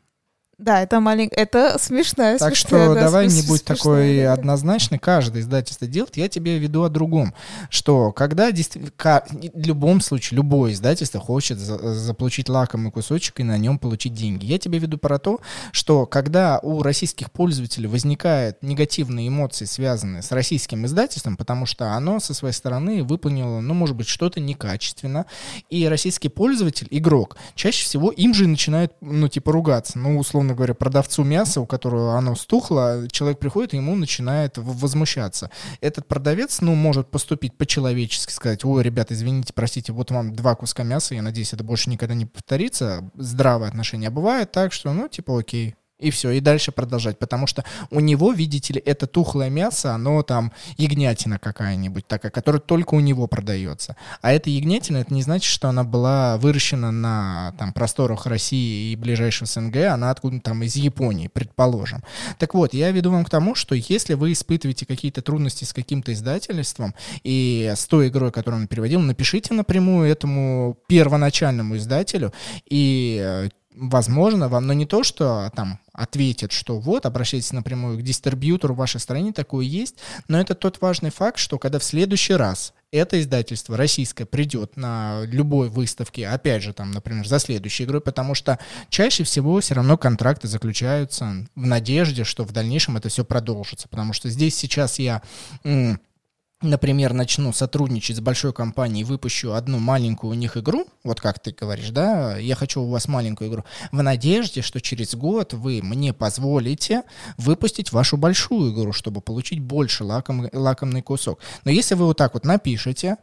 Да, это маленькая, это смешная Так смешная, что да, давай смеш... не будь такой да. однозначный, каждое издательство делает, я тебе веду о другом, что когда действительно, в любом случае, любое издательство хочет за, заполучить лакомый кусочек и на нем получить деньги. Я тебе веду про то, что когда у российских пользователей возникают негативные эмоции, связанные с российским издательством, потому что оно со своей стороны выполнило, ну, может быть, что-то некачественно, и российский пользователь, игрок, чаще всего им же начинает, ну, типа, ругаться, ну, условно условно говоря, продавцу мяса, у которого оно стухло, человек приходит и ему начинает возмущаться. Этот продавец, ну, может поступить по-человечески, сказать, ой, ребята, извините, простите, вот вам два куска мяса, я надеюсь, это больше никогда не повторится. Здравое отношение. А бывает так, что, ну, типа, окей, И все, и дальше продолжать, потому что у него, видите ли, это тухлое мясо, оно там ягнятина какая-нибудь такая, которая только у него продается. А эта ягнятина, это не значит, что она была выращена на там, просторах России и ближайшего СНГ, она откуда-то там из Японии, предположим. Так вот, я веду вам к тому, что если вы испытываете какие-то трудности с каким-то издательством и с той игрой, которую он переводил, напишите напрямую этому первоначальному издателю, и э, возможно, вам, но не то, что там ответит, что вот, обращайтесь напрямую к дистрибьютору, в вашей стране такое есть, но это тот важный факт, что когда в следующий раз это издательство российское придет на любой выставке, опять же, там, например, за следующей игрой, потому что чаще всего все равно контракты заключаются в надежде, что в дальнейшем это все продолжится, потому что здесь сейчас я например, начну сотрудничать с большой компанией, выпущу одну маленькую у них игру, вот как ты говоришь, да, я хочу у вас маленькую игру, в надежде, что через год вы мне позволите выпустить вашу большую игру, чтобы получить больше лаком, лакомный кусок. Но если вы вот так вот напишете,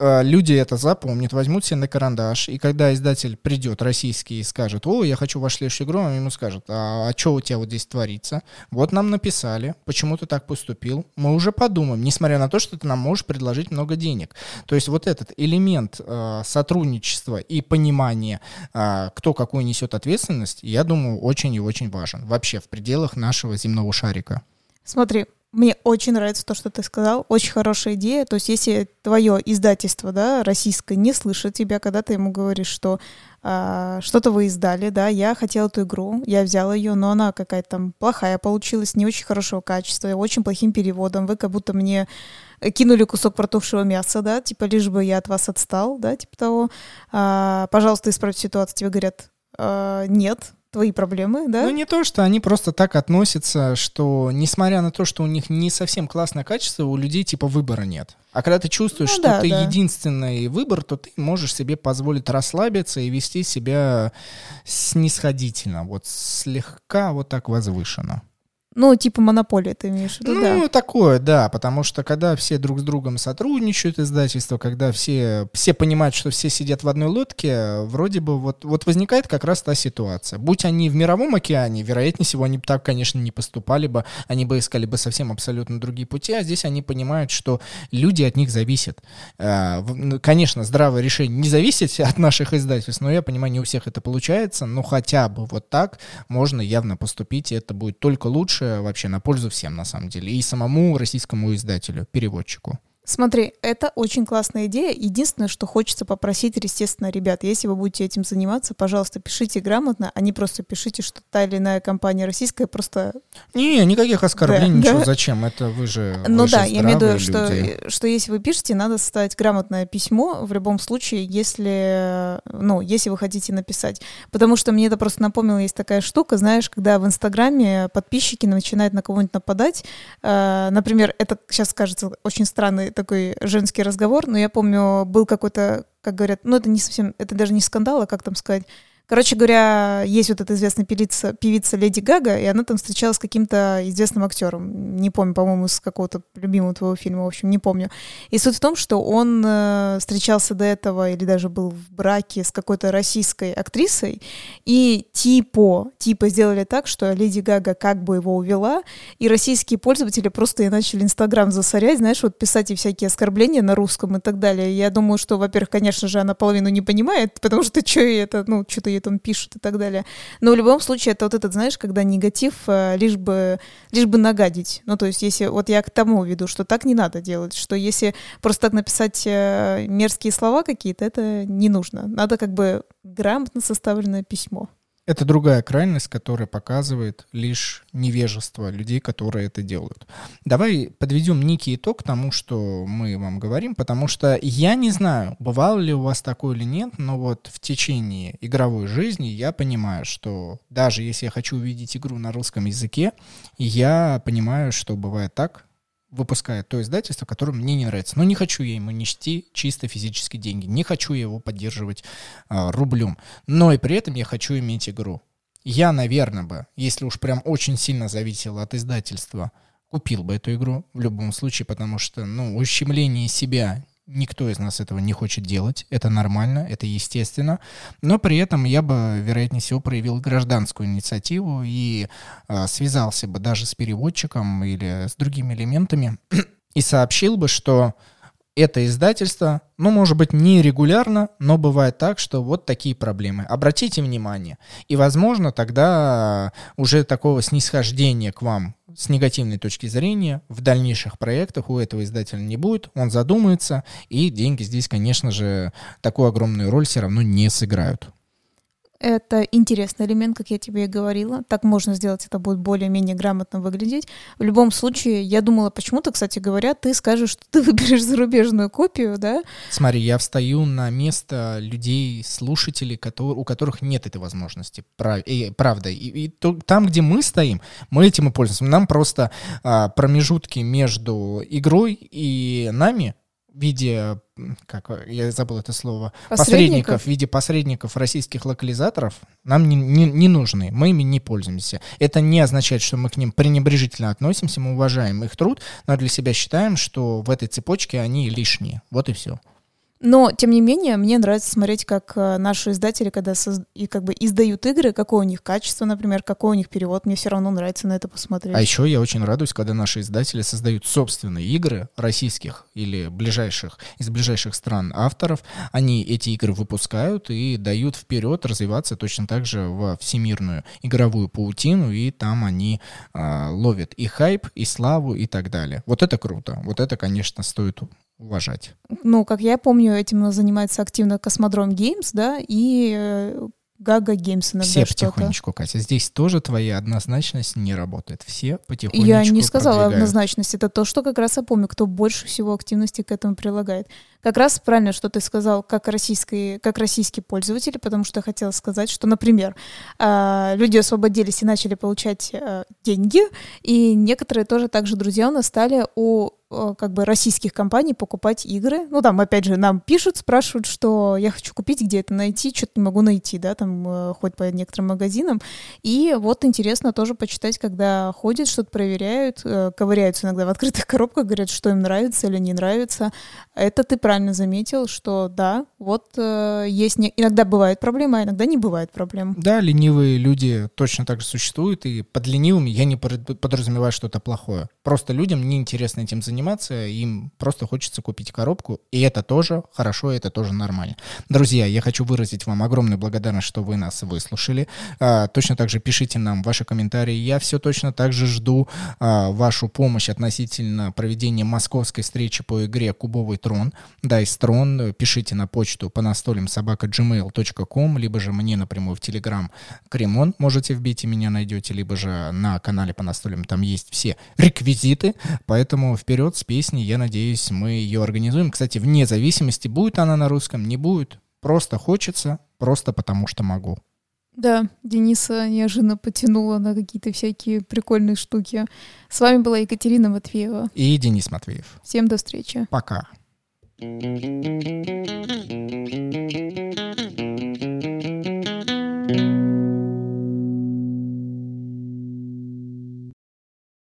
люди это запомнят, возьмут себе на карандаш, и когда издатель придет российский и скажет, о, я хочу вашу следующую игру, он ему скажет, а, а что у тебя вот здесь творится? Вот нам написали, почему ты так поступил, мы уже подумаем, несмотря на то, что ты нам можешь предложить много денег. То есть вот этот элемент э, сотрудничества и понимания, э, кто какую несет ответственность, я думаю, очень и очень важен вообще в пределах нашего земного шарика. Смотри, мне очень нравится то, что ты сказал. Очень хорошая идея. То есть, если твое издательство, да, российское, не слышит тебя, когда ты ему говоришь, что а, что-то вы издали, да, я хотела эту игру, я взяла ее, но она какая-то там плохая получилась, не очень хорошего качества, очень плохим переводом. Вы как будто мне кинули кусок протухшего мяса, да, типа лишь бы я от вас отстал, да, типа того. А, пожалуйста, исправь ситуацию. Тебе говорят, а, нет, твои проблемы, да? Ну, не то, что они просто так относятся, что, несмотря на то, что у них не совсем классное качество, у людей типа выбора нет. А когда ты чувствуешь, ну, что да, ты да. единственный выбор, то ты можешь себе позволить расслабиться и вести себя снисходительно, вот слегка вот так возвышенно. Ну, типа монополия ты имеешь в виду, Ну, да. такое, да, потому что когда все друг с другом сотрудничают, издательство, когда все, все понимают, что все сидят в одной лодке, вроде бы вот, вот возникает как раз та ситуация. Будь они в мировом океане, вероятнее всего, они бы так, конечно, не поступали бы, они бы искали бы совсем абсолютно другие пути, а здесь они понимают, что люди от них зависят. Ну, конечно, здравое решение не зависит от наших издательств, но я понимаю, не у всех это получается, но хотя бы вот так можно явно поступить, и это будет только лучше, лучше вообще на пользу всем, на самом деле, и самому российскому издателю, переводчику. Смотри, это очень классная идея. Единственное, что хочется попросить, естественно, ребят, если вы будете этим заниматься, пожалуйста, пишите грамотно, а не просто пишите, что та или иная компания российская просто... Не, никаких оскорблений, да, ничего, да? зачем? Это вы же Ну вы да, же я имею в виду, что, что если вы пишете, надо составить грамотное письмо в любом случае, если, ну, если вы хотите написать. Потому что мне это просто напомнило, есть такая штука, знаешь, когда в Инстаграме подписчики начинают на кого-нибудь нападать, э, например, это сейчас кажется очень странный такой женский разговор, но я помню, был какой-то, как говорят, ну это не совсем, это даже не скандал, а как там сказать, Короче говоря, есть вот эта известная певица, певица Леди Гага, и она там встречалась с каким-то известным актером. Не помню, по-моему, с какого-то любимого твоего фильма, в общем, не помню. И суть в том, что он э, встречался до этого или даже был в браке с какой-то российской актрисой, и типа, типа сделали так, что Леди Гага как бы его увела, и российские пользователи просто и начали Инстаграм засорять, знаешь, вот писать и всякие оскорбления на русском и так далее. Я думаю, что, во-первых, конечно же, она половину не понимает, потому что что это, ну, что-то там пишут и так далее. Но в любом случае это вот этот, знаешь, когда негатив э, лишь бы, лишь бы нагадить. Ну, то есть если, вот я к тому веду, что так не надо делать, что если просто так написать э, мерзкие слова какие-то, это не нужно. Надо как бы грамотно составленное письмо. Это другая крайность, которая показывает лишь невежество людей, которые это делают. Давай подведем некий итог тому, что мы вам говорим, потому что я не знаю, бывало ли у вас такое или нет, но вот в течение игровой жизни я понимаю, что даже если я хочу увидеть игру на русском языке, я понимаю, что бывает так, выпускает то издательство, которое мне не нравится. Но не хочу я ему нести чисто физические деньги, не хочу я его поддерживать а, рублем. Но и при этом я хочу иметь игру. Я, наверное, бы, если уж прям очень сильно зависел от издательства, купил бы эту игру в любом случае, потому что, ну, ущемление себя Никто из нас этого не хочет делать. Это нормально, это естественно. Но при этом я бы, вероятнее всего, проявил гражданскую инициативу и э, связался бы даже с переводчиком или с другими элементами и сообщил бы, что это издательство, ну, может быть, не регулярно, но бывает так, что вот такие проблемы. Обратите внимание. И, возможно, тогда уже такого снисхождения к вам с негативной точки зрения в дальнейших проектах у этого издателя не будет. Он задумается, и деньги здесь, конечно же, такую огромную роль все равно не сыграют. Это интересный элемент, как я тебе и говорила. Так можно сделать, это будет более-менее грамотно выглядеть. В любом случае, я думала, почему-то, кстати говоря, ты скажешь, что ты выберешь зарубежную копию, да? Смотри, я встаю на место людей, слушателей, у которых нет этой возможности. Правда. И, и там, где мы стоим, мы этим и пользуемся. Нам просто а, промежутки между игрой и нами в виде, как я забыл это слово, посредников, посредников в виде посредников российских локализаторов нам не, не, не нужны, мы ими не пользуемся. Это не означает, что мы к ним пренебрежительно относимся, мы уважаем их труд, но для себя считаем, что в этой цепочке они лишние. Вот и все. Но, тем не менее, мне нравится смотреть, как э, наши издатели, когда соз... и как бы издают игры, какое у них качество, например, какой у них перевод, мне все равно нравится на это посмотреть. А еще я очень радуюсь, когда наши издатели создают собственные игры российских или ближайших, из ближайших стран авторов. Они эти игры выпускают и дают вперед развиваться точно так же во всемирную игровую паутину, и там они э, ловят и хайп, и славу, и так далее. Вот это круто. Вот это, конечно, стоит уважать. Ну, как я помню, этим занимается активно Cosmodrome Games, да, и э, GaGa Games иногда Все потихонечку, Катя. Здесь тоже твоя однозначность не работает. Все потихонечку Я не сказала продвигают. однозначность. Это то, что как раз я помню, кто больше всего активности к этому прилагает. Как раз правильно, что ты сказал, как, российский, как российские пользователи, потому что я хотела сказать, что, например, а, люди освободились и начали получать э, деньги, и некоторые тоже также друзья у нас стали у как бы российских компаний покупать игры. Ну, там, опять же, нам пишут, спрашивают, что я хочу купить, где это найти, что-то не могу найти, да, там, э, хоть по некоторым магазинам. И вот интересно тоже почитать, когда ходят, что-то проверяют, э, ковыряются иногда в открытых коробках, говорят, что им нравится или не нравится. Это ты правильно заметил, что да, вот есть... Не... Иногда бывает проблема, а иногда не бывает проблем. Да, ленивые люди точно так же существуют, и под ленивыми я не подразумеваю что-то плохое. Просто людям неинтересно этим заниматься, заниматься, им просто хочется купить коробку, и это тоже хорошо, это тоже нормально. Друзья, я хочу выразить вам огромную благодарность, что вы нас выслушали. А, точно так же пишите нам ваши комментарии. Я все точно так же жду а, вашу помощь относительно проведения московской встречи по игре Кубовый трон. Да, из трон. Пишите на почту по настолям собака gmail.com, либо же мне напрямую в Телеграм Кремон можете вбить и меня найдете, либо же на канале по настолям там есть все реквизиты, поэтому вперед вперед с песней. Я надеюсь, мы ее организуем. Кстати, вне зависимости, будет она на русском, не будет. Просто хочется, просто потому что могу. Да, Дениса неожиданно потянула на какие-то всякие прикольные штуки. С вами была Екатерина Матвеева. И Денис Матвеев. Всем до встречи. Пока.